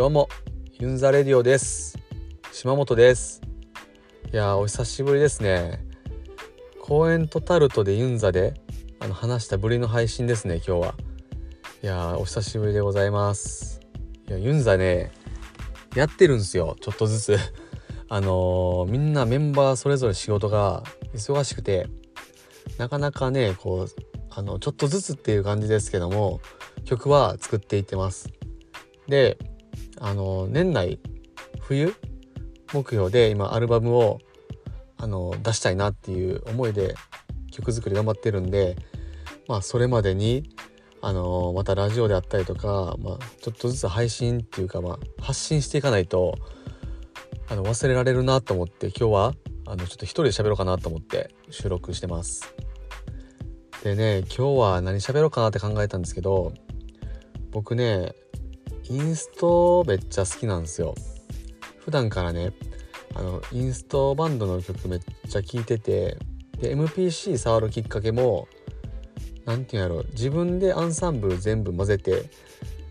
どうもユンザレディオです。島本です。いやお久しぶりですね。公園とタルトでユンザであの話したぶりの配信ですね今日は。いやお久しぶりでございます。いやユンザねやってるんですよちょっとずつ。あのー、みんなメンバーそれぞれ仕事が忙しくてなかなかねこうあのちょっとずつっていう感じですけども曲は作っていってます。であの年内冬目標で今アルバムをあの出したいなっていう思いで曲作り頑張ってるんでまあそれまでにあのまたラジオであったりとか、まあ、ちょっとずつ配信っていうか、まあ、発信していかないとあの忘れられるなと思って今日はあのちょっと一人で喋ろうかなと思って収録してます。でね今日は何喋ろうかなって考えたんですけど僕ねインストめっちゃ好きなんですよ普段からねあのインストバンドの曲めっちゃ聴いててで MPC 触るきっかけも何て言うんやろ自分でアンサンブル全部混ぜて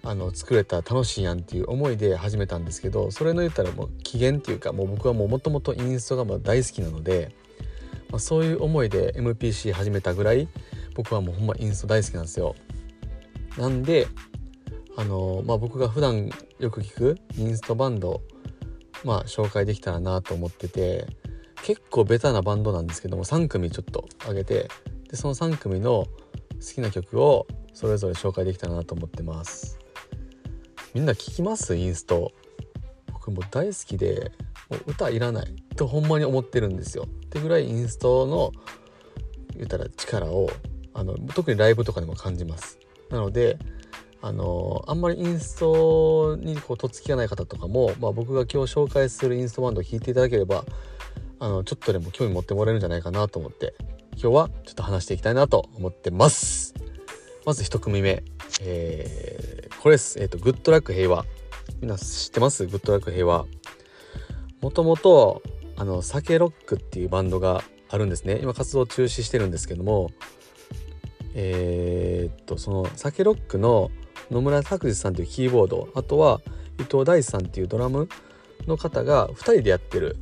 あの作れたら楽しいやんっていう思いで始めたんですけどそれの言ったらもう起源っていうかもう僕はもともとインストが大好きなので、まあ、そういう思いで MPC 始めたぐらい僕はもうほんまインスト大好きなんですよ。なんであのまあ、僕が普段よく聞くインストバンド、まあ、紹介できたらなと思ってて結構ベタなバンドなんですけども3組ちょっと上げてでその3組の好きな曲をそれぞれ紹介できたらなと思ってます。みんな聞きます？インスト。僕も大好きでもう歌いらない。とほんまに思ってるんですよ。ってぐらいインストの言ったら力をあの特にライブとかでも感じます。なのであのあんまりインストにこうとっつきがない方とかも、まあ、僕が今日紹介するインストバンドを聴いていただければあのちょっとでも興味持ってもらえるんじゃないかなと思って今日はちょっと話していきたいなと思ってます。まず1組目、えー、これです、えーと、グッドラック平和。みんな知ってます？グッドラック平和。もともとあのサケロックっていうバンドがあるんですね。今活動中止してるんですけどもえー、っとそのサケロックの野村拓司さんというキーボードあとは伊藤大さんっていうドラムの方が2人でやってる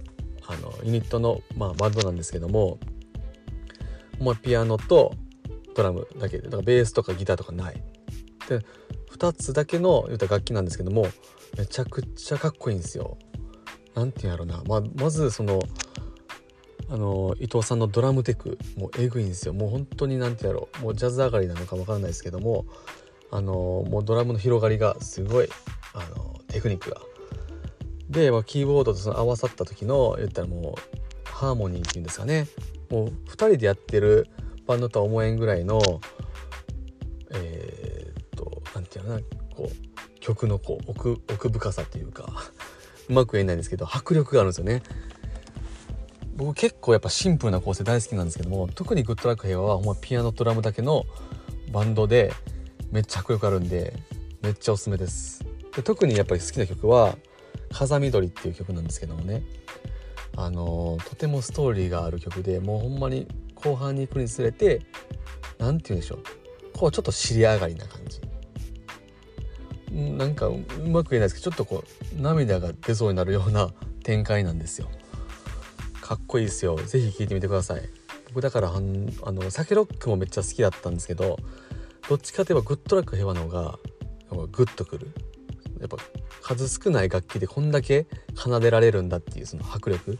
あのユニットの、まあ、バンドなんですけども、まあ、ピアノとドラムだけでだからベースとかギターとかない。で2つだけの言うた楽器なんですけどもめちゃくちゃかっこいいんですよ。なんて言うんやろうな、まあ、まずそのあの伊藤さんのドラムテクもうえぐいんですよもう本当に何てやろうもうジャズ上がりなのか分からないですけどもあのもうドラムの広がりがすごいあのテクニックが。で、まあ、キーボードとその合わさった時の言ったらもうハーモニーっていうんですかねもう2人でやってるバンドとは思えんぐらいのえー、っと何て言うのかなこう曲のこう奥奥深さっていうかうまく言えないんですけど迫力があるんですよね。僕結構やっぱシンプルな構成大好きなんですけども特にグッドラック平和はほんまピアノドラムだけのバンドでめっちゃ迫力あるんでめっちゃおすすめです。で特にやっぱり好きな曲は「風緑」っていう曲なんですけどもね。あのー、とてもストーリーがある曲でもうほんまに後半に行くにつれて何て言うんでしょう。こうちょっと尻上がりな感じ。なんかうまく言えないですけどちょっとこう涙が出そうになるような展開なんですよ。かっこいいですよ。是非聴いてみてください。僕だからあのサケロックもめっちゃ好きだったんですけどどっちかといえばグッドラック平和の方がグッとくる。やっぱ数少ない楽器でこんだけ奏でられるんだっていうその迫力。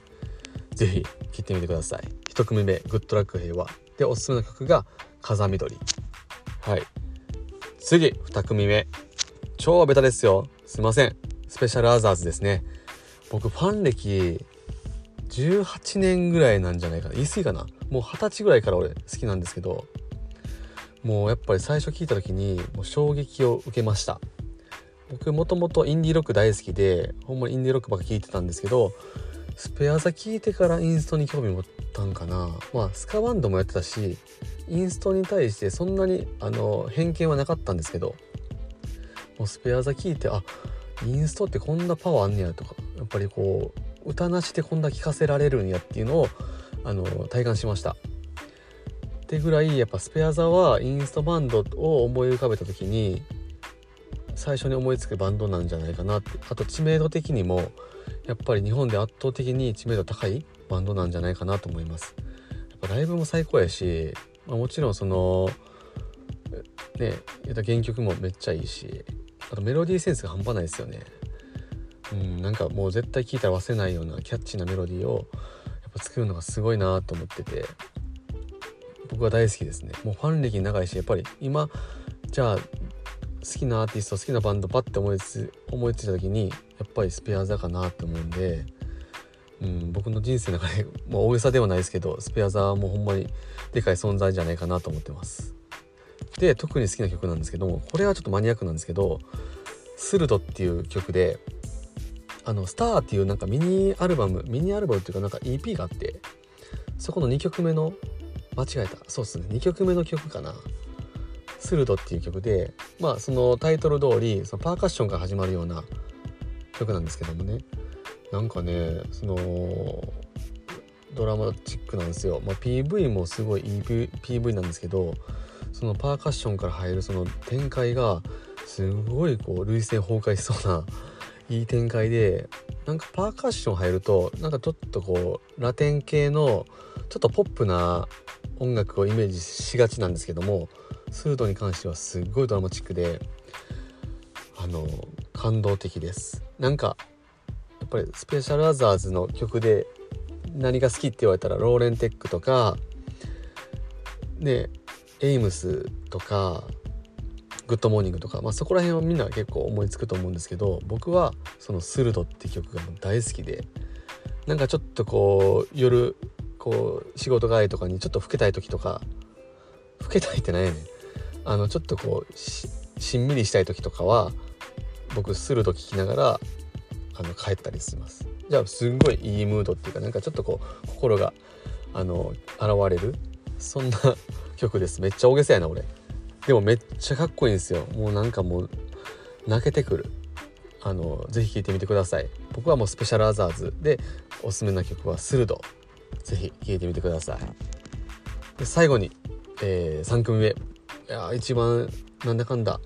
是非聴いてみてください。1組目グッドラック平和。でおすすめの曲が風緑はい。次2組目。超ベタですよ。すいません。スペシャルアザーズですね。僕ファン歴18年ぐらいなんじゃないかな。言い過ぎかな。もう二十歳ぐらいから俺好きなんですけど。もうやっぱり最初聞いた時にもう衝撃を受けました僕もともとインディーロック大好きでほんまにインディーロックばっか聴いてたんですけどスペア座聴いてからインストに興味持ったんかなまあスカバンドもやってたしインストに対してそんなにあの偏見はなかったんですけどもうスペア座聴いてあインストってこんなパワーあんねやとかやっぱりこう歌なしでこんな聴かせられるんやっていうのをあの体感しました。ってぐらいやっぱスペア座はインストバンドを思い浮かべた時に最初に思いつくバンドなんじゃないかなって。あと知名度的にもやっぱり日本で圧倒的に知名度高いバンドなんじゃないかなと思います。やっぱライブも最高やし、まあ、もちろんそのね言った原曲もめっちゃいいしあとメロディーセンスが半端ないですよね。うんなんかもう絶対聴いたら忘れないようなキャッチーなメロディーをやっぱ作るのがすごいなと思ってて。僕は大好きですね。もうファン歴長いしやっぱり今じゃあ好きなアーティスト好きなバンドパッて思いつ思いついた時にやっぱりスペア座かなって思うんで、うん、僕の人生の中で、まあ、大げさではないですけどスペア座はもうほんまにでかい存在じゃないかなと思ってます。で特に好きな曲なんですけどもこれはちょっとマニアックなんですけど「スルド」っていう曲であの「スター」っていうなんかミニアルバムミニアルバムっていうかなんか EP があってそこの2曲目の間違えた。そうっすね。2曲目の曲かな「スルド」っていう曲でまあそのタイトル通りそりパーカッションから始まるような曲なんですけどもね。なんかねそのドラマチックなんですよ、まあ、PV もすごいいい PV なんですけどそのパーカッションから入るその展開がすごいこう涙腺崩壊しそうないい展開でなんかパーカッション入るとなんかちょっとこうラテン系のちょっとポップな音楽をイメージしがちなんですけどもスードに関してはすっごいドラマチックであの感動的です。なんかやっぱりスペシャルアザーズの曲で何が好きって言われたらローレンテックとかねエイムスとかグッドモーニングとか、まあ、そこら辺はみんな結構思いつくと思うんですけど僕はその「スルド」って曲が大好きでなんかちょっとこう夜こう仕事帰りとかにちょっと老けたい時とか老けたいって何やねん。あのちょっとこうしんみりしたい時とかは僕スルド聴きながらあの帰ったりします。じゃあすんごいいいムードっていうかなんかちょっとこう心があの現れるそんな曲です。めっちゃ大げさやな俺。でもめっちゃかっこいいんですよ。もうなんかもう泣けてくる。あのぜひ聴いてみてください。僕はもうスペシャルアザーズでおすすめな曲は「スルド」ぜひ聴いてみてください。で最後に、えー、3組目。いや一番なんだかんだ。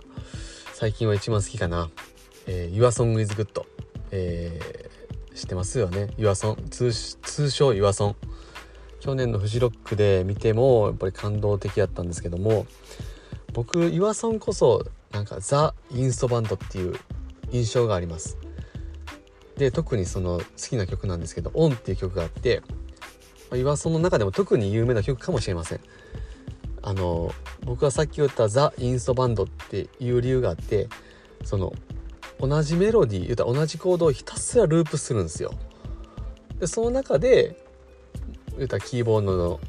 最近は一番好きかな「えー、YourSong is Good」えー、知ってますよね？YourSong 通称 YourSong 去年のフジロックで見てもやっぱり感動的やったんですけども僕ユアソンこそなんかザ・インストバンドっていう印象があります。で特にその好きな曲なんですけど「オン」っていう曲があってユアソンの中でも特に有名な曲かもしれません。あの僕はさっき言ったザ・インストバンドっていう理由があってその同じメロディー言ったら同じコードをひたすらループするんですよ。でその中で言ったらキーボードの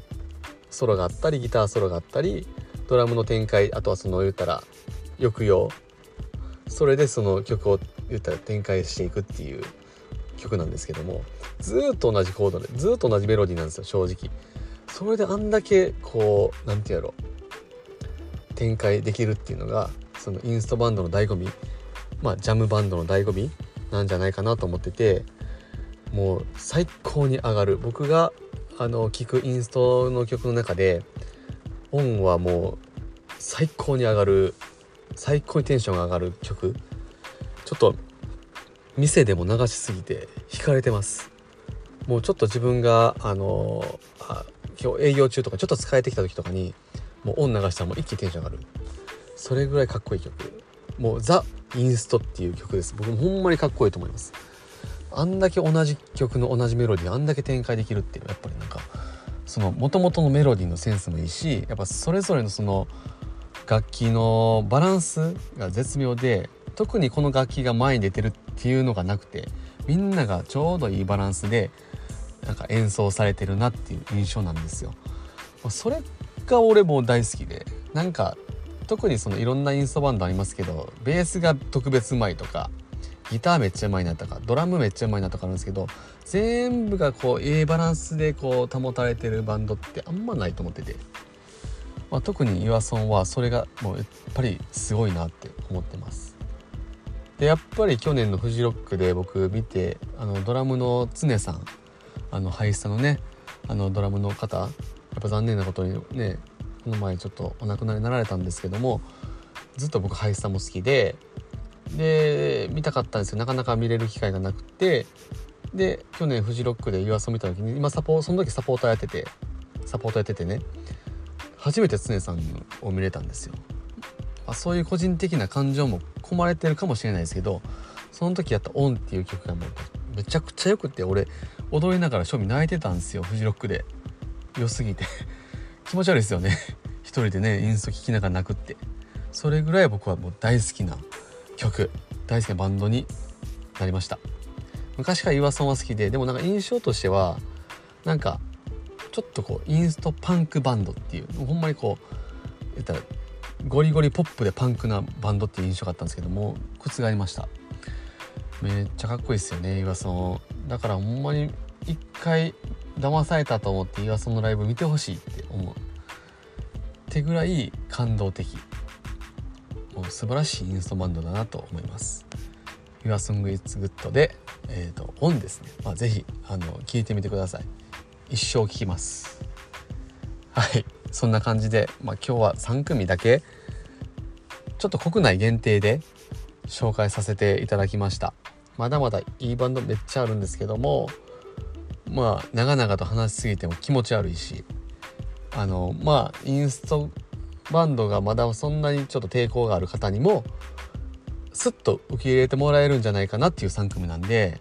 ソロがあったりギターソロがあったりドラムの展開あとはその言ったら抑揚。それでその曲を言ったら展開していくっていう。曲なんですけどもずっと同じコードでずっと同じメロディーなんですよ正直。それであんだけこう何て言うやろ。展開できるっていうのがそのインストバンドの醍醐味まあジャムバンドの醍醐味なんじゃないかなと思っててもう最高に上がる。僕があの聴くインストの曲の中でオンはもう最高に上がる最高にテンションが上がる曲。ちょっと店でも流しすぎて惹かれてます。もうちょっと自分があのあ今日営業中とかちょっと疲れてきた時とかにもうオン流したらもう一気にテンション上がる。それぐらいかっこいい曲。もうザ・インストっていう曲です。僕もほんまにかっこいいと思います。あんだけ同じ曲の同じメロディーあんだけ展開できるっていうのはやっぱりなんかその元々のメロディーのセンスもいいしやっぱそれぞれのその楽器のバランスが絶妙で特にこの楽器が前に出てるっていうのがなくてみんながちょうどいいバランスでなんか演奏されてるなっていう印象なんですよ。それが俺も大好きでなんか特にそのいろんなインストバンドありますけどベースが特別うまいとかギターめっちゃうまいなとかドラムめっちゃうまいなとかあるんですけど全部がこうええバランスでこう保たれてるバンドってあんまないと思ってて、まあ、特に岩ソンはそれがもうやっぱりすごいなって思ってますでやっぱり去年のフジロックで僕見てあのドラムの常さんあのハイスタのねあのドラムの方やっぱ残念なことにねこの前ちょっとお亡くなりになられたんですけどもずっと僕ハイスタも好きでで見たかったんですよ。なかなか見れる機会がなくてで去年フジロックで u ア s 見た時に今サポその時サポーターやっててサポートやっててね初めて常さんを見れたんですよ、あ、そういう個人的な感情も込まれてるかもしれないですけどその時やった「オン」っていう曲がもうめちゃくちゃよくて俺踊りながら庶民泣いてたんですよフジロックで。良すぎて。気持ち悪いですよね。一人でねインスト聴きながら泣くって。それぐらい僕はもう大好きな曲。大好きなバンドになりました。昔から岩ソンは好きででもなんか印象としてはなんかちょっとこうインストパンクバンドっていうほんまにこう言ったらゴリゴリポップでパンクなバンドっていう印象があったんですけども覆りました。めっちゃかっこいいですよね岩ソン。だからほんまに一回騙されたと思って岩ソンのライブ見てほしいって思う。ってぐらい感動的。もう素晴らしいインストバンドだなと思います。Your Song It's Good で、えーと、オンですね、まあ、ぜひあの聞いてみてください。一生聞きます。はい。そんな感じで、まあ、今日は3組だけちょっと国内限定で紹介させていただきましたまだまだいいバンドめっちゃあるんですけどもまあ長々と話しすぎても気持ち悪いしあのまあインストバンドがまだそんなにちょっと抵抗がある方にもスッと受け入れてもらえるんじゃないかなっていう3組なんで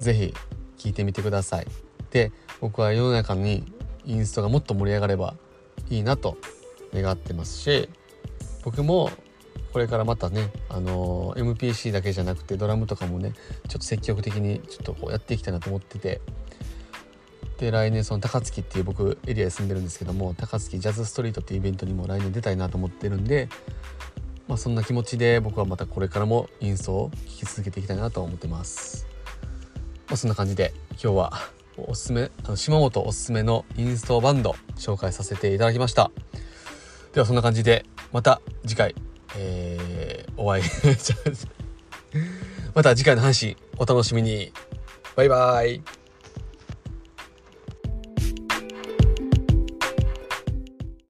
是非聴いてみてください。で僕は世の中にインストがもっと盛り上がればいいなと願ってますし僕もこれからまたね、あの、MPC だけじゃなくてドラムとかもねちょっと積極的にちょっとこうやっていきたいなと思っててで来年その高槻っていう僕エリアに住んでるんですけども高槻ジャズストリートっていうイベントにも来年出たいなと思ってるんで、まあ、そんな気持ちで僕はまたこれからもインストを聴き続けていきたいなと思ってます、まあ、そんな感じで今日はおすすめあの島本おすすめのインストバンド紹介させていただきました。ではそんな感じでまた次回、えー、お会い。また次回の話お楽しみに。バイバイ。